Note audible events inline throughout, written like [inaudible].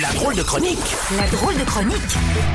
La drôle de chronique La drôle de chronique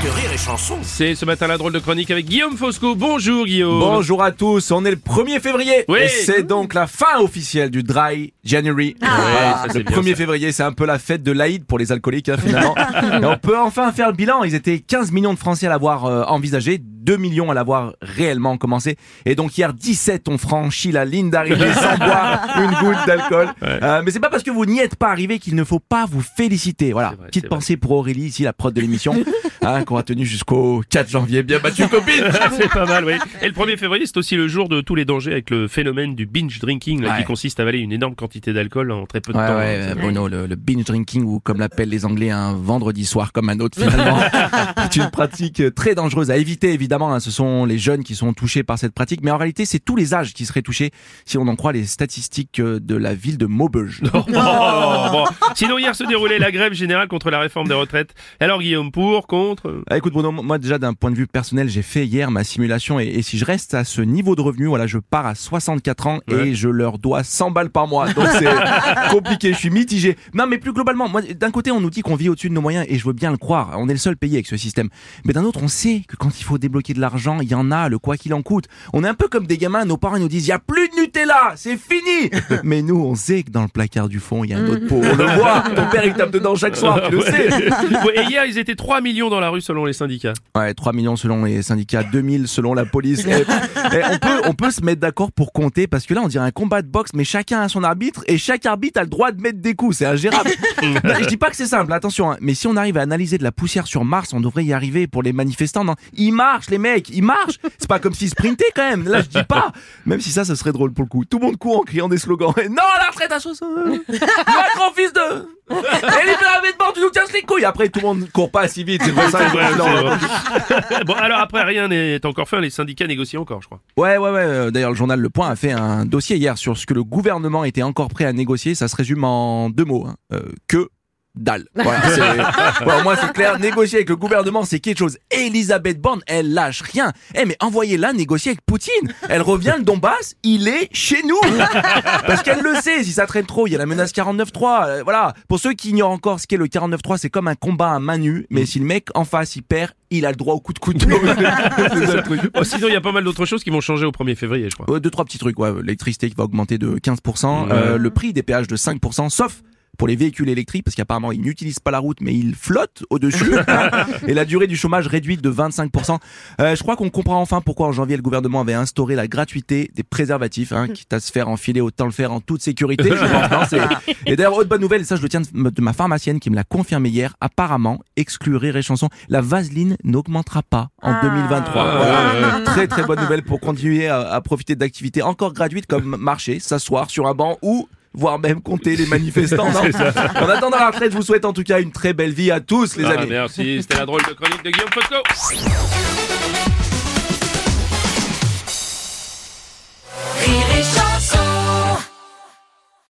de rire et chanson. C'est ce matin la drôle de chronique avec Guillaume Fosco. Bonjour Guillaume. Bonjour à tous, on est le 1er février Oui. et c'est donc la fin officielle du Dry January. Voilà, ça, c'est le bien, 1er ça. février, c'est un peu la fête de l'Aïd pour les alcooliques hein, finalement. [laughs] et on peut enfin faire le bilan, ils étaient 15 millions de Français à l'avoir euh, envisagé, 2 millions à l'avoir réellement commencé et donc hier 17 ont franchi la ligne d'arrivée sans [laughs] boire une goutte d'alcool. Euh, mais c'est pas parce que vous n'y êtes pas arrivé qu'il ne faut pas vous féliciter. Voilà, vrai, petite vrai. pensée pour Aurélie ici la prod de l'émission [laughs] hein, qu'on a tenu jusqu'au 4 janvier. Bien battu [laughs] copine. c'est pas mal, oui. Et le 1er février, c'est aussi le jour de tous les dangers avec le phénomène du binge drinking, là, Ouais. qui consiste à avaler une énorme quantité d'alcool en très peu de Ouais, temps. ouais, Bruno, le, le binge drinking ou comme l'appellent les Anglais un vendredi soir comme un autre finalement, [laughs] c'est une pratique très dangereuse à éviter évidemment. hein. Ce sont les jeunes qui sont touchés par cette pratique, mais en réalité c'est tous les âges qui seraient touchés si on en croit les statistiques euh, de la ville de Maubeuge. [laughs] Oh, bon. Sinon, hier se déroulait la grève générale contre la réforme des retraites. Alors, Guillaume, pour, contre Ah, écoute Bruno, moi déjà d'un point de vue personnel, j'ai fait hier ma simulation et, et si je reste à ce niveau de revenu, voilà, je pars à 64 ans Ouais. et je leur dois 100 balles par mois. Donc c'est [laughs] compliqué, je suis mitigé. Non mais plus globalement, moi d'un côté on nous dit qu'on vit au-dessus de nos moyens et je veux bien le croire, on est le seul pays avec ce système. Mais d'un autre, on sait que quand il faut débloquer de l'argent, il y en a, le quoi qu'il en coûte. On est un peu comme des gamins, nos parents nous disent il y a plus de Nutella, c'est fini. [laughs] mais nous on sait que dans le placard du fond, il y a un autre pot, on le voit. [laughs] Ton père il tape dedans chaque soir, tu le sais. Ouais, Et hier, ils étaient 3 millions dans la rue selon les syndicats. Ouais, 3 millions selon les syndicats, 2000 selon la police. Et- et on peut, on peut se mettre d'accord pour compter parce que là, on dirait un combat de boxe, mais chacun a son arbitre et chaque arbitre a le droit de mettre des coups. C'est ingérable. [laughs] Non, je dis pas que c'est simple, attention. hein, mais si on arrive à analyser de la poussière sur Mars, on devrait y arriver pour les manifestants. Non, ils marchent, les mecs, ils marchent. C'est pas comme s'ils sprintaient quand même. Là, je dis pas. Même si ça, ce serait drôle pour le coup. Tout le monde court en criant des slogans. Et non, à la retraite à 60. Macron, fils de. Et les vêtements, tu nous casses les couilles. Après, tout le monde court pas si vite. C'est pour ça que non, bon, alors après, rien n'est encore fait. Les syndicats négocient encore, je crois. Ouais, ouais, ouais. euh, D'ailleurs, le journal Le Point a fait un dossier hier sur ce que le gouvernement était encore prêt à négocier. Ça se résume en deux mots. hein. Euh, que dalle. Voilà, Bon, [laughs] moi, c'est clair. Négocier avec le gouvernement, c'est quelque chose. Elisabeth Borne, elle lâche rien. Eh, mais envoyez-la négocier avec Poutine. Elle revient, le Donbass, il est chez nous. [laughs] Parce qu'elle le sait, si ça traîne trop, il y a la menace 49-3. euh, voilà. Pour ceux qui ignorent encore ce qu'est le 49-3, c'est comme un combat à main nue. Mais si le mec en face, il perd, il a le droit au coup de couteau. [laughs] Oh, sinon, il y a pas mal d'autres choses qui vont changer au 1er février, je crois. Ouais, deux, trois petits trucs. Ouais, l'électricité qui va augmenter de 15%, euh, le prix des péages de 5%, sauf pour les véhicules électriques, parce qu'apparemment ils n'utilisent pas la route, mais ils flottent au-dessus. [laughs] et la durée du chômage réduite de 25%. Euh, je crois qu'on comprend enfin pourquoi en janvier le gouvernement avait instauré la gratuité des préservatifs, hein, quitte à se faire enfiler, autant le faire en toute sécurité. je pense, non, [laughs] et d'ailleurs, autre bonne nouvelle, et ça je le tiens de ma pharmacienne qui me l'a confirmé hier, apparemment, exclu Rire et Chanson, la vaseline n'augmentera pas en 2023. Voilà. Très très bonne nouvelle pour continuer à, à profiter d'activités encore gratuites comme marcher, s'asseoir sur un banc ou voire même compter les manifestants. non [laughs] en attendant la retraite, je vous souhaite en tout cas une très belle vie à tous les Ah, amis. merci, c'était la drôle de chronique de Guillaume Fosco.